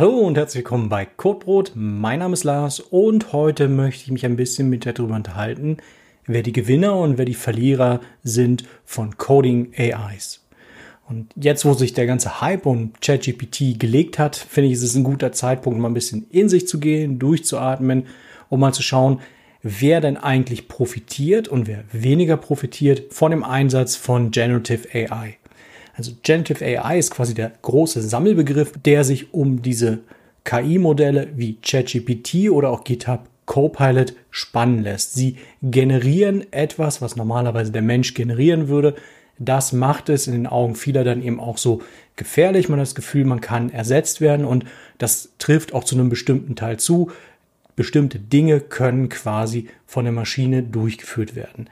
Hallo und herzlich willkommen bei Codebrot. Mein Name ist Lars und heute möchte ich mich ein bisschen mit dir darüber unterhalten, wer die Gewinner und wer die Verlierer sind von Coding AIs. Und jetzt, wo sich der ganze Hype um ChatGPT gelegt hat, finde ich, ist es ein guter Zeitpunkt, mal ein bisschen in sich zu gehen, durchzuatmen, um mal zu schauen, wer denn eigentlich profitiert und wer weniger profitiert von dem Einsatz von Generative AI. Also Generative AI ist quasi der große Sammelbegriff, der sich um diese KI-Modelle wie ChatGPT oder auch GitHub Copilot spannen lässt. Sie generieren etwas, was normalerweise der Mensch generieren würde. Das macht es in den Augen vieler dann eben auch so gefährlich. Man hat das Gefühl, man kann ersetzt werden und das trifft auch zu einem bestimmten Teil zu. Bestimmte Dinge können quasi von der Maschine durchgeführt werden.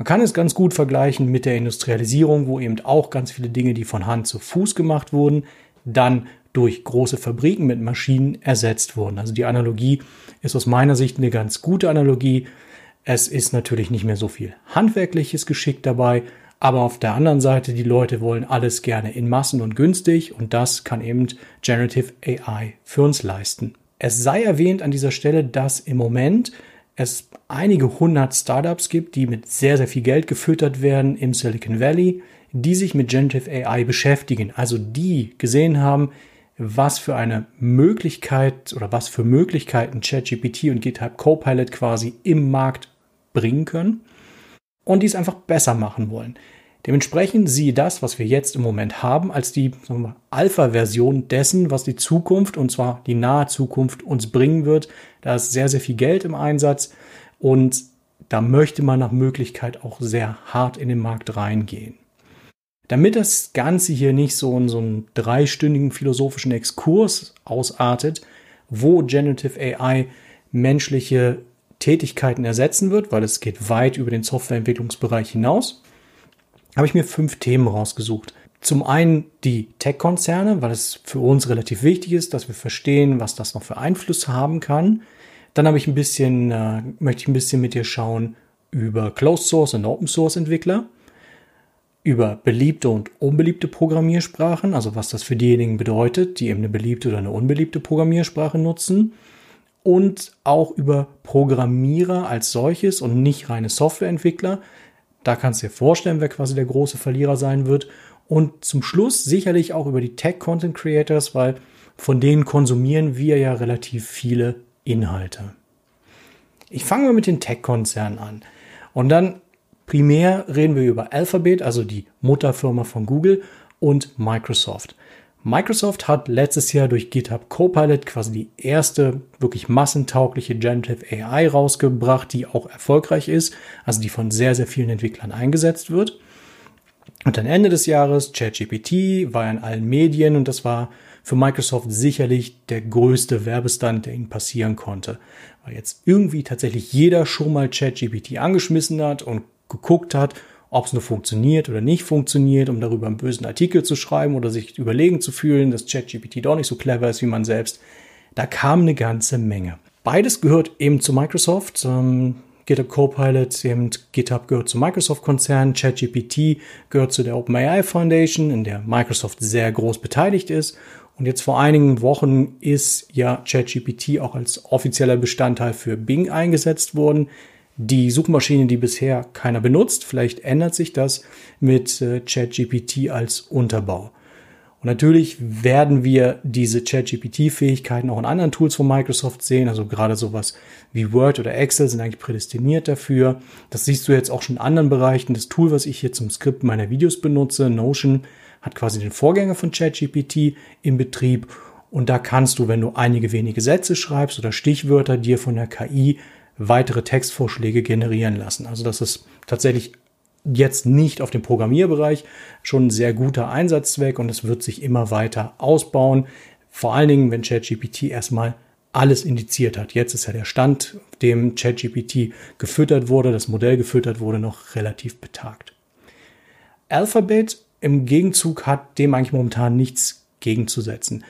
Man kann es ganz gut vergleichen mit der Industrialisierung, wo eben auch ganz viele Dinge, die von Hand zu Fuß gemacht wurden, dann durch große Fabriken mit Maschinen ersetzt wurden. Also die Analogie ist aus meiner Sicht eine ganz gute Analogie. Es ist natürlich nicht mehr so viel handwerkliches Geschick dabei, aber auf der anderen Seite, die Leute wollen alles gerne in Massen und günstig und das kann eben Generative AI für uns leisten. Es sei erwähnt an dieser Stelle, dass im Moment es einige hundert Startups gibt, die mit sehr, sehr viel Geld gefüttert werden im Silicon Valley, die sich mit Generative AI beschäftigen. Also die gesehen haben, was für eine Möglichkeit oder was für Möglichkeiten ChatGPT und GitHub Copilot quasi im Markt bringen können und die es einfach besser machen wollen. Dementsprechend siehe das, was wir jetzt im Moment haben, als die Alpha-Version dessen, was die Zukunft, und zwar die nahe Zukunft, uns bringen wird. Da ist sehr, sehr viel Geld im Einsatz und da möchte man nach Möglichkeit auch sehr hart in den Markt reingehen. Damit das Ganze hier nicht so in so einen dreistündigen philosophischen Exkurs ausartet, wo Generative AI menschliche Tätigkeiten ersetzen wird, weil es geht weit über den Softwareentwicklungsbereich hinaus, habe ich mir fünf Themen rausgesucht. Zum einen die Tech-Konzerne, weil es für uns relativ wichtig ist, dass wir verstehen, was das noch für Einfluss haben kann. Dann habe ich ein bisschen, äh, möchte ich ein bisschen mit dir schauen über Closed Source und Open Source Entwickler, über beliebte und unbeliebte Programmiersprachen, also was das für diejenigen bedeutet, die eben eine beliebte oder eine unbeliebte Programmiersprache nutzen und auch über Programmierer als solches und nicht reine Softwareentwickler, da kannst du dir vorstellen, wer quasi der große Verlierer sein wird. Und zum Schluss sicherlich auch über die Tech-Content Creators, weil von denen konsumieren wir ja relativ viele Inhalte. Ich fange mal mit den Tech-Konzernen an. Und dann primär reden wir über Alphabet, also die Mutterfirma von Google, und Microsoft. Microsoft hat letztes Jahr durch GitHub Copilot quasi die erste wirklich massentaugliche Generative AI rausgebracht, die auch erfolgreich ist, also die von sehr, sehr vielen Entwicklern eingesetzt wird. Und dann Ende des Jahres, ChatGPT war in allen Medien und das war für Microsoft sicherlich der größte Werbestand, der ihnen passieren konnte. Weil jetzt irgendwie tatsächlich jeder schon mal ChatGPT angeschmissen hat und geguckt hat, ob es nur funktioniert oder nicht funktioniert, um darüber einen bösen Artikel zu schreiben oder sich überlegen zu fühlen, dass ChatGPT doch nicht so clever ist wie man selbst. Da kam eine ganze Menge. Beides gehört eben zu Microsoft. Ähm, GitHub Copilot, eben GitHub gehört zum Microsoft-Konzern, ChatGPT gehört zu der OpenAI Foundation, in der Microsoft sehr groß beteiligt ist. Und jetzt vor einigen Wochen ist ja ChatGPT auch als offizieller Bestandteil für Bing eingesetzt worden die Suchmaschine, die bisher keiner benutzt. Vielleicht ändert sich das mit äh, ChatGPT als Unterbau. Und natürlich werden wir diese ChatGPT-Fähigkeiten auch in anderen Tools von Microsoft sehen. Also gerade sowas wie Word oder Excel sind eigentlich prädestiniert dafür. Das siehst du jetzt auch schon in anderen Bereichen. Das Tool, was ich hier zum Skripten meiner Videos benutze, Notion, hat quasi den Vorgänger von ChatGPT im Betrieb. Und da kannst du, wenn du einige wenige Sätze schreibst oder Stichwörter dir von der KI weitere Textvorschläge generieren lassen. Also das ist tatsächlich jetzt nicht auf dem Programmierbereich schon ein sehr guter Einsatzzweck und es wird sich immer weiter ausbauen. Vor allen Dingen, wenn ChatGPT erstmal alles indiziert hat. Jetzt ist ja der Stand, dem ChatGPT gefüttert wurde, das Modell gefüttert wurde, noch relativ betagt. Alphabet im Gegenzug hat dem eigentlich momentan nichts gegenzusetzen.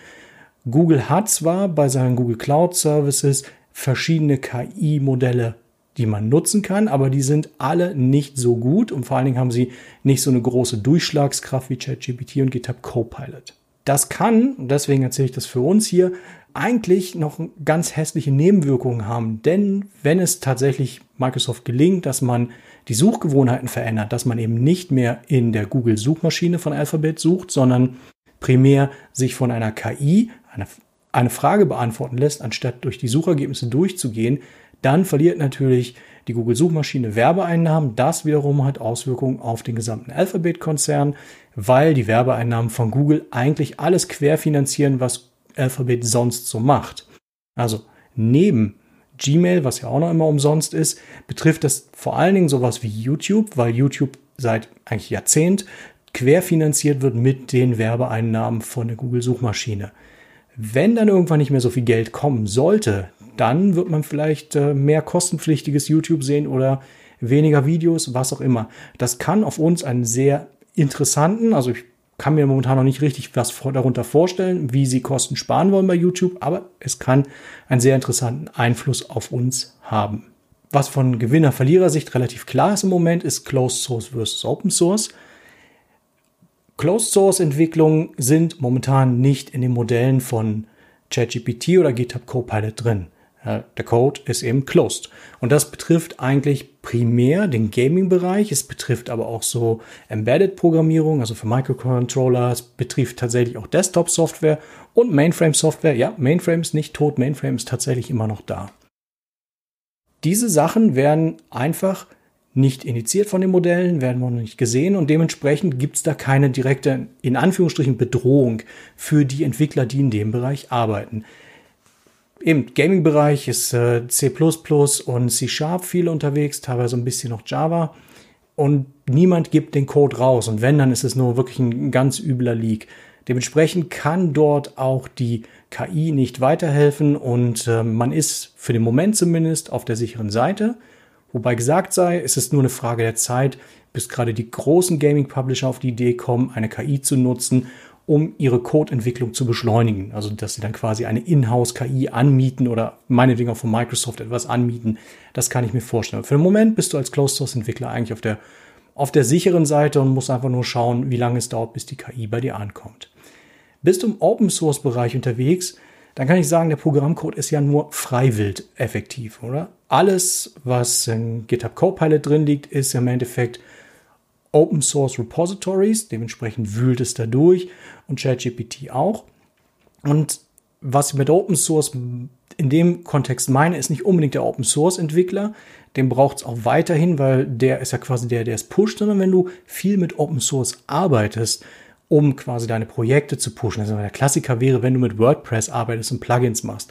Google hat zwar bei seinen Google Cloud Services verschiedene KI-Modelle, die man nutzen kann, aber die sind alle nicht so gut und vor allen Dingen haben sie nicht so eine große Durchschlagskraft wie ChatGPT und GitHub Copilot. Das kann, und deswegen erzähle ich das für uns hier, eigentlich noch ganz hässliche Nebenwirkungen haben. Denn wenn es tatsächlich Microsoft gelingt, dass man die Suchgewohnheiten verändert, dass man eben nicht mehr in der Google-Suchmaschine von Alphabet sucht, sondern primär sich von einer KI eine, eine Frage beantworten lässt, anstatt durch die Suchergebnisse durchzugehen, dann verliert natürlich die Google-Suchmaschine Werbeeinnahmen. Das wiederum hat Auswirkungen auf den gesamten Alphabet-Konzern, weil die Werbeeinnahmen von Google eigentlich alles querfinanzieren, was Alphabet sonst so macht. Also neben Gmail, was ja auch noch immer umsonst ist, betrifft das vor allen Dingen sowas wie YouTube, weil YouTube seit eigentlich Jahrzehnt querfinanziert wird mit den Werbeeinnahmen von der Google-Suchmaschine. Wenn dann irgendwann nicht mehr so viel Geld kommen sollte, dann wird man vielleicht äh, mehr kostenpflichtiges YouTube sehen oder weniger Videos, was auch immer. Das kann auf uns einen sehr interessanten, also ich kann mir momentan noch nicht richtig was darunter vorstellen, wie sie Kosten sparen wollen bei YouTube, aber es kann einen sehr interessanten Einfluss auf uns haben. Was von Gewinner-Verlierer-Sicht relativ klar ist im Moment, ist Closed Source versus Open Source. Closed Source Entwicklungen sind momentan nicht in den Modellen von ChatGPT oder GitHub Copilot drin. Der Code ist eben closed. Und das betrifft eigentlich primär den Gaming-Bereich. Es betrifft aber auch so Embedded-Programmierung, also für Microcontroller. Es betrifft tatsächlich auch Desktop-Software und Mainframe-Software. Ja, Mainframe ist nicht tot, Mainframe ist tatsächlich immer noch da. Diese Sachen werden einfach nicht initiiert von den Modellen, werden wir noch nicht gesehen und dementsprechend gibt es da keine direkte, in Anführungsstrichen, Bedrohung für die Entwickler, die in dem Bereich arbeiten. Im Gaming-Bereich ist äh, C und C Sharp viel unterwegs, teilweise ein bisschen noch Java. Und niemand gibt den Code raus. Und wenn, dann ist es nur wirklich ein ganz übler Leak. Dementsprechend kann dort auch die KI nicht weiterhelfen und äh, man ist für den Moment zumindest auf der sicheren Seite. Wobei gesagt sei, es ist nur eine Frage der Zeit, bis gerade die großen Gaming-Publisher auf die Idee kommen, eine KI zu nutzen um ihre Codeentwicklung zu beschleunigen. Also, dass sie dann quasi eine Inhouse-KI anmieten oder meinetwegen auch von Microsoft etwas anmieten. Das kann ich mir vorstellen. Für den Moment bist du als Closed-Source-Entwickler eigentlich auf der, auf der sicheren Seite und musst einfach nur schauen, wie lange es dauert, bis die KI bei dir ankommt. Bist du im Open-Source-Bereich unterwegs, dann kann ich sagen, der Programmcode ist ja nur freiwillig effektiv, oder? Alles, was in GitHub Copilot drin liegt, ist im Endeffekt Open Source Repositories, dementsprechend wühlt es da durch und ChatGPT auch. Und was ich mit Open Source in dem Kontext meine, ist nicht unbedingt der Open Source Entwickler, den braucht es auch weiterhin, weil der ist ja quasi der, der es pusht, sondern wenn du viel mit Open Source arbeitest, um quasi deine Projekte zu pushen. Also der Klassiker wäre, wenn du mit WordPress arbeitest und Plugins machst.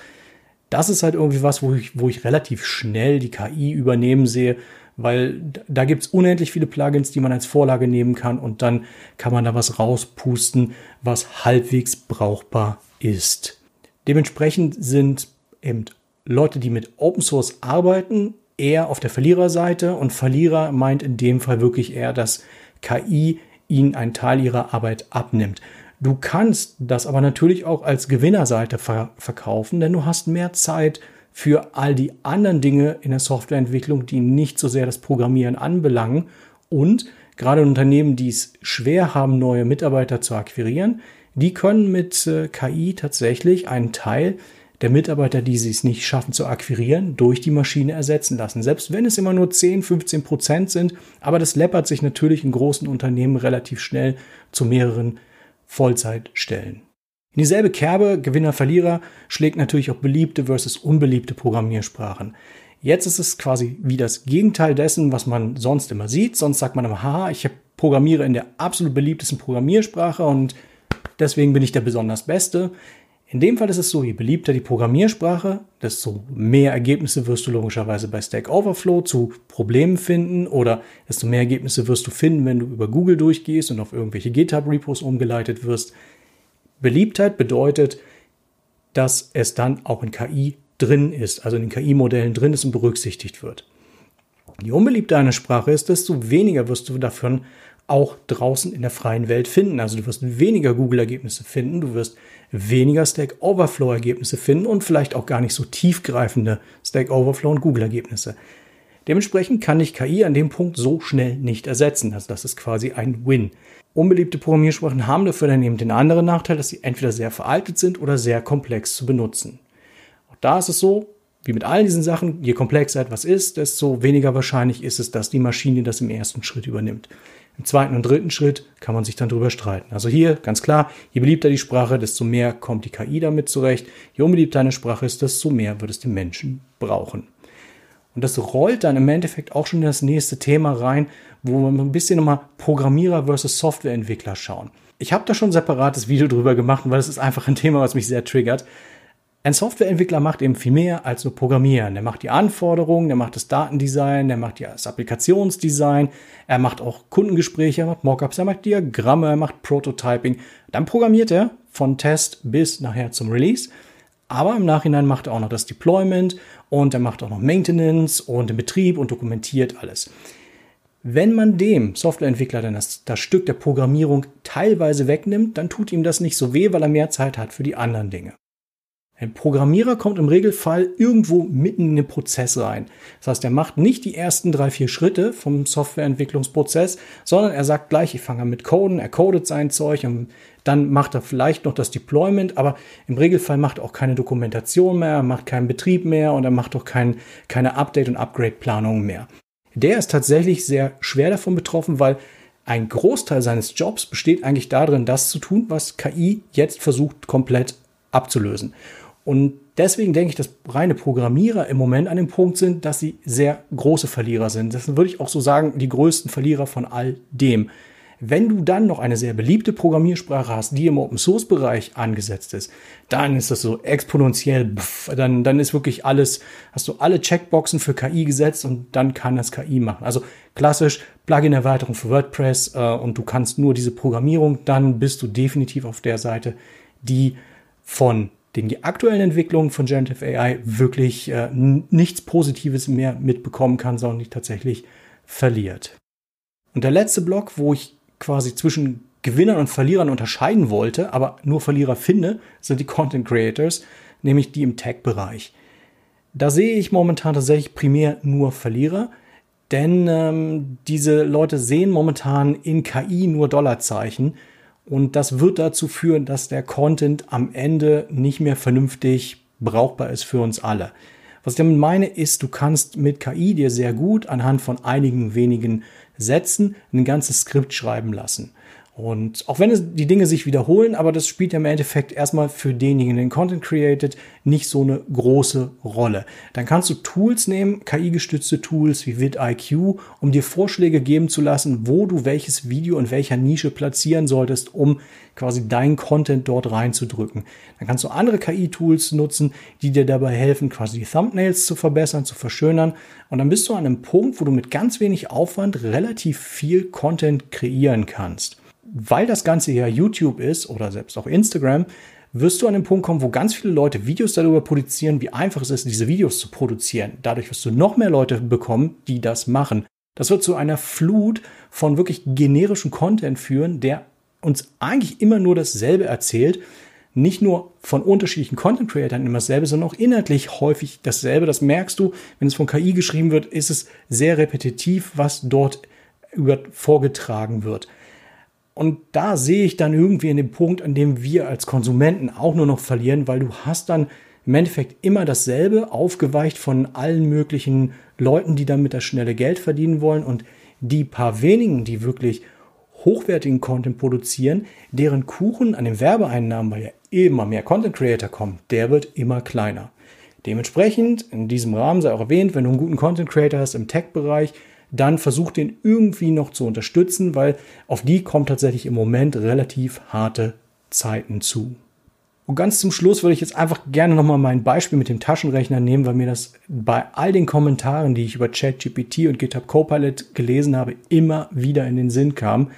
Das ist halt irgendwie was, wo ich, wo ich relativ schnell die KI übernehmen sehe, weil da gibt's unendlich viele Plugins, die man als Vorlage nehmen kann und dann kann man da was rauspusten, was halbwegs brauchbar ist. Dementsprechend sind eben Leute, die mit Open Source arbeiten, eher auf der Verliererseite und Verlierer meint in dem Fall wirklich eher, dass KI ihnen einen Teil ihrer Arbeit abnimmt. Du kannst das aber natürlich auch als Gewinnerseite ver verkaufen, denn du hast mehr Zeit, für all die anderen Dinge in der Softwareentwicklung, die nicht so sehr das Programmieren anbelangen. Und gerade Unternehmen, die es schwer haben, neue Mitarbeiter zu akquirieren, die können mit äh, KI tatsächlich einen Teil der Mitarbeiter, die sie es nicht schaffen zu akquirieren, durch die Maschine ersetzen lassen. Selbst wenn es immer nur 10, 15 Prozent sind, aber das läppert sich natürlich in großen Unternehmen relativ schnell zu mehreren Vollzeitstellen. In dieselbe Kerbe, Gewinner, Verlierer, schlägt natürlich auch beliebte versus unbeliebte Programmiersprachen. Jetzt ist es quasi wie das Gegenteil dessen, was man sonst immer sieht. Sonst sagt man immer, haha, ich programmiere in der absolut beliebtesten Programmiersprache und deswegen bin ich der besonders Beste. In dem Fall ist es so, je beliebter die Programmiersprache, desto mehr Ergebnisse wirst du logischerweise bei Stack Overflow zu Problemen finden oder desto mehr Ergebnisse wirst du finden, wenn du über Google durchgehst und auf irgendwelche GitHub-Repos umgeleitet wirst. Beliebtheit bedeutet, dass es dann auch in KI drin ist, also in den KI-Modellen drin ist und berücksichtigt wird. Je unbeliebter eine Sprache ist, desto weniger wirst du davon auch draußen in der freien Welt finden. Also du wirst weniger Google-Ergebnisse finden, du wirst weniger Stack Overflow-Ergebnisse finden und vielleicht auch gar nicht so tiefgreifende Stack Overflow und Google-Ergebnisse. Dementsprechend kann ich KI an dem Punkt so schnell nicht ersetzen. Also das ist quasi ein Win. Unbeliebte Programmiersprachen haben dafür dann eben den anderen Nachteil, dass sie entweder sehr veraltet sind oder sehr komplex zu benutzen. Auch da ist es so, wie mit all diesen Sachen, je komplexer etwas ist, desto weniger wahrscheinlich ist es, dass die Maschine das im ersten Schritt übernimmt. Im zweiten und dritten Schritt kann man sich dann drüber streiten. Also hier ganz klar, je beliebter die Sprache, desto mehr kommt die KI damit zurecht. Je unbeliebter eine Sprache ist, desto mehr wird es den Menschen brauchen. Und das rollt dann im Endeffekt auch schon in das nächste Thema rein, wo wir ein bisschen nochmal Programmierer versus Softwareentwickler schauen. Ich habe da schon ein separates Video drüber gemacht, weil es ist einfach ein Thema, was mich sehr triggert. Ein Softwareentwickler macht eben viel mehr als nur Programmieren. Der macht die Anforderungen, der macht das Datendesign, der macht das Applikationsdesign, er macht auch Kundengespräche, er macht Mockups, er macht Diagramme, er macht Prototyping. Dann programmiert er von Test bis nachher zum Release. Aber im Nachhinein macht er auch noch das Deployment und er macht auch noch Maintenance und den Betrieb und dokumentiert alles. Wenn man dem Softwareentwickler dann das, das Stück der Programmierung teilweise wegnimmt, dann tut ihm das nicht so weh, weil er mehr Zeit hat für die anderen Dinge. Ein Programmierer kommt im Regelfall irgendwo mitten in den Prozess rein. Das heißt, er macht nicht die ersten drei, vier Schritte vom Softwareentwicklungsprozess, sondern er sagt gleich, ich fange an mit Coden, er codet sein Zeug und dann macht er vielleicht noch das Deployment, aber im Regelfall macht er auch keine Dokumentation mehr, macht keinen Betrieb mehr und er macht auch kein, keine Update- und Upgrade-Planung mehr. Der ist tatsächlich sehr schwer davon betroffen, weil ein Großteil seines Jobs besteht eigentlich darin, das zu tun, was KI jetzt versucht komplett abzulösen. Und deswegen denke ich, dass reine Programmierer im Moment an dem Punkt sind, dass sie sehr große Verlierer sind. Das würde ich auch so sagen, die größten Verlierer von all dem. Wenn du dann noch eine sehr beliebte Programmiersprache hast, die im Open Source Bereich angesetzt ist, dann ist das so exponentiell, pff, dann, dann ist wirklich alles, hast du alle Checkboxen für KI gesetzt und dann kann das KI machen. Also klassisch Plugin-Erweiterung für WordPress äh, und du kannst nur diese Programmierung, dann bist du definitiv auf der Seite, die von den die aktuellen Entwicklungen von Generative AI wirklich äh, nichts Positives mehr mitbekommen kann, sondern die tatsächlich verliert. Und der letzte Block, wo ich quasi zwischen Gewinnern und Verlierern unterscheiden wollte, aber nur Verlierer finde, sind die Content Creators, nämlich die im Tech-Bereich. Da sehe ich momentan tatsächlich primär nur Verlierer, denn ähm, diese Leute sehen momentan in KI nur Dollarzeichen und das wird dazu führen, dass der Content am Ende nicht mehr vernünftig brauchbar ist für uns alle. Was ich damit meine, ist, du kannst mit KI dir sehr gut anhand von einigen wenigen Sätzen ein ganzes Skript schreiben lassen. Und auch wenn es die Dinge sich wiederholen, aber das spielt ja im Endeffekt erstmal für denjenigen, den Content created, nicht so eine große Rolle. Dann kannst du Tools nehmen, KI-gestützte Tools wie vidIQ, um dir Vorschläge geben zu lassen, wo du welches Video in welcher Nische platzieren solltest, um quasi dein Content dort reinzudrücken. Dann kannst du andere KI-Tools nutzen, die dir dabei helfen, quasi die Thumbnails zu verbessern, zu verschönern. Und dann bist du an einem Punkt, wo du mit ganz wenig Aufwand relativ viel Content kreieren kannst weil das Ganze ja YouTube ist oder selbst auch Instagram, wirst du an den Punkt kommen, wo ganz viele Leute Videos darüber produzieren, wie einfach es ist, diese Videos zu produzieren. Dadurch wirst du noch mehr Leute bekommen, die das machen. Das wird zu einer Flut von wirklich generischen Content führen, der uns eigentlich immer nur dasselbe erzählt. Nicht nur von unterschiedlichen Content Creators immer dasselbe, sondern auch inhaltlich häufig dasselbe. Das merkst du, wenn es von KI geschrieben wird, ist es sehr repetitiv, was dort vorgetragen wird. Und da sehe ich dann irgendwie in dem Punkt, an dem wir als Konsumenten auch nur noch verlieren, weil du hast dann im Endeffekt immer dasselbe, aufgeweicht von allen möglichen Leuten, die damit das schnelle Geld verdienen wollen. Und die paar wenigen, die wirklich hochwertigen Content produzieren, deren Kuchen an den Werbeeinnahmen, weil ja immer mehr Content Creator kommen, der wird immer kleiner. Dementsprechend, in diesem Rahmen sei auch erwähnt, wenn du einen guten Content Creator hast im Tech-Bereich, dann versucht den irgendwie noch zu unterstützen, weil auf die kommt tatsächlich im Moment relativ harte Zeiten zu. Und ganz zum Schluss würde ich jetzt einfach gerne nochmal mein Beispiel mit dem Taschenrechner nehmen, weil mir das bei all den Kommentaren, die ich über ChatGPT und GitHub Copilot gelesen habe, immer wieder in den Sinn kam.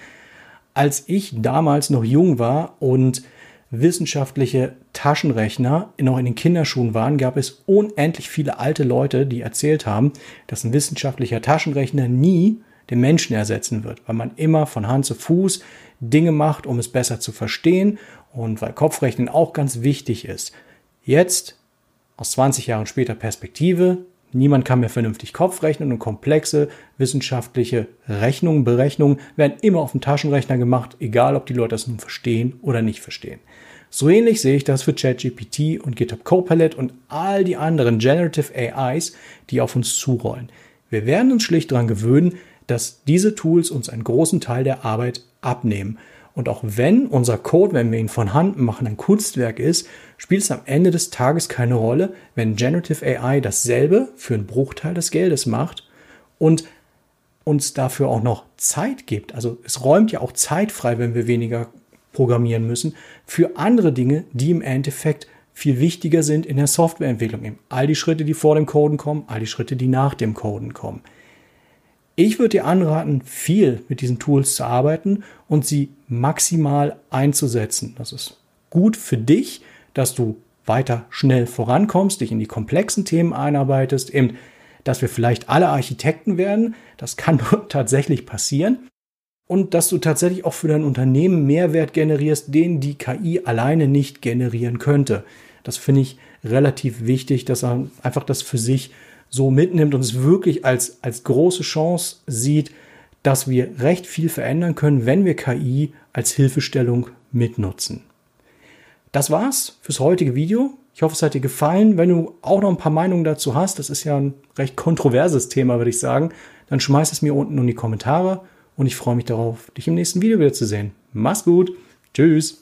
Als ich damals noch jung war und wissenschaftliche Taschenrechner noch in den Kinderschuhen waren, gab es unendlich viele alte Leute, die erzählt haben, dass ein wissenschaftlicher Taschenrechner nie den Menschen ersetzen wird, weil man immer von Hand zu Fuß Dinge macht, um es besser zu verstehen und weil Kopfrechnen auch ganz wichtig ist. Jetzt, aus 20 Jahren später Perspektive, Niemand kann mehr vernünftig Kopf rechnen und komplexe wissenschaftliche Rechnungen, Berechnungen werden immer auf dem Taschenrechner gemacht, egal ob die Leute das nun verstehen oder nicht verstehen. So ähnlich sehe ich das für ChatGPT und GitHub Copilot und all die anderen Generative AIs, die auf uns zurollen. Wir werden uns schlicht daran gewöhnen, dass diese Tools uns einen großen Teil der Arbeit abnehmen. Und auch wenn unser Code, wenn wir ihn von Hand machen, ein Kunstwerk ist, spielt es am Ende des Tages keine Rolle, wenn Generative AI dasselbe für einen Bruchteil des Geldes macht und uns dafür auch noch Zeit gibt. Also es räumt ja auch Zeit frei, wenn wir weniger programmieren müssen, für andere Dinge, die im Endeffekt viel wichtiger sind in der Softwareentwicklung. All die Schritte, die vor dem Coden kommen, all die Schritte, die nach dem Coden kommen. Ich würde dir anraten, viel mit diesen Tools zu arbeiten und sie maximal einzusetzen. Das ist gut für dich, dass du weiter schnell vorankommst, dich in die komplexen Themen einarbeitest, eben, dass wir vielleicht alle Architekten werden. Das kann tatsächlich passieren. Und dass du tatsächlich auch für dein Unternehmen Mehrwert generierst, den die KI alleine nicht generieren könnte. Das finde ich relativ wichtig, dass er einfach das für sich so mitnimmt und es wirklich als, als große Chance sieht, dass wir recht viel verändern können, wenn wir KI als Hilfestellung mitnutzen. Das war's fürs heutige Video. Ich hoffe, es hat dir gefallen. Wenn du auch noch ein paar Meinungen dazu hast, das ist ja ein recht kontroverses Thema, würde ich sagen, dann schmeiß es mir unten in die Kommentare und ich freue mich darauf, dich im nächsten Video wieder zu sehen. Mach's gut. Tschüss.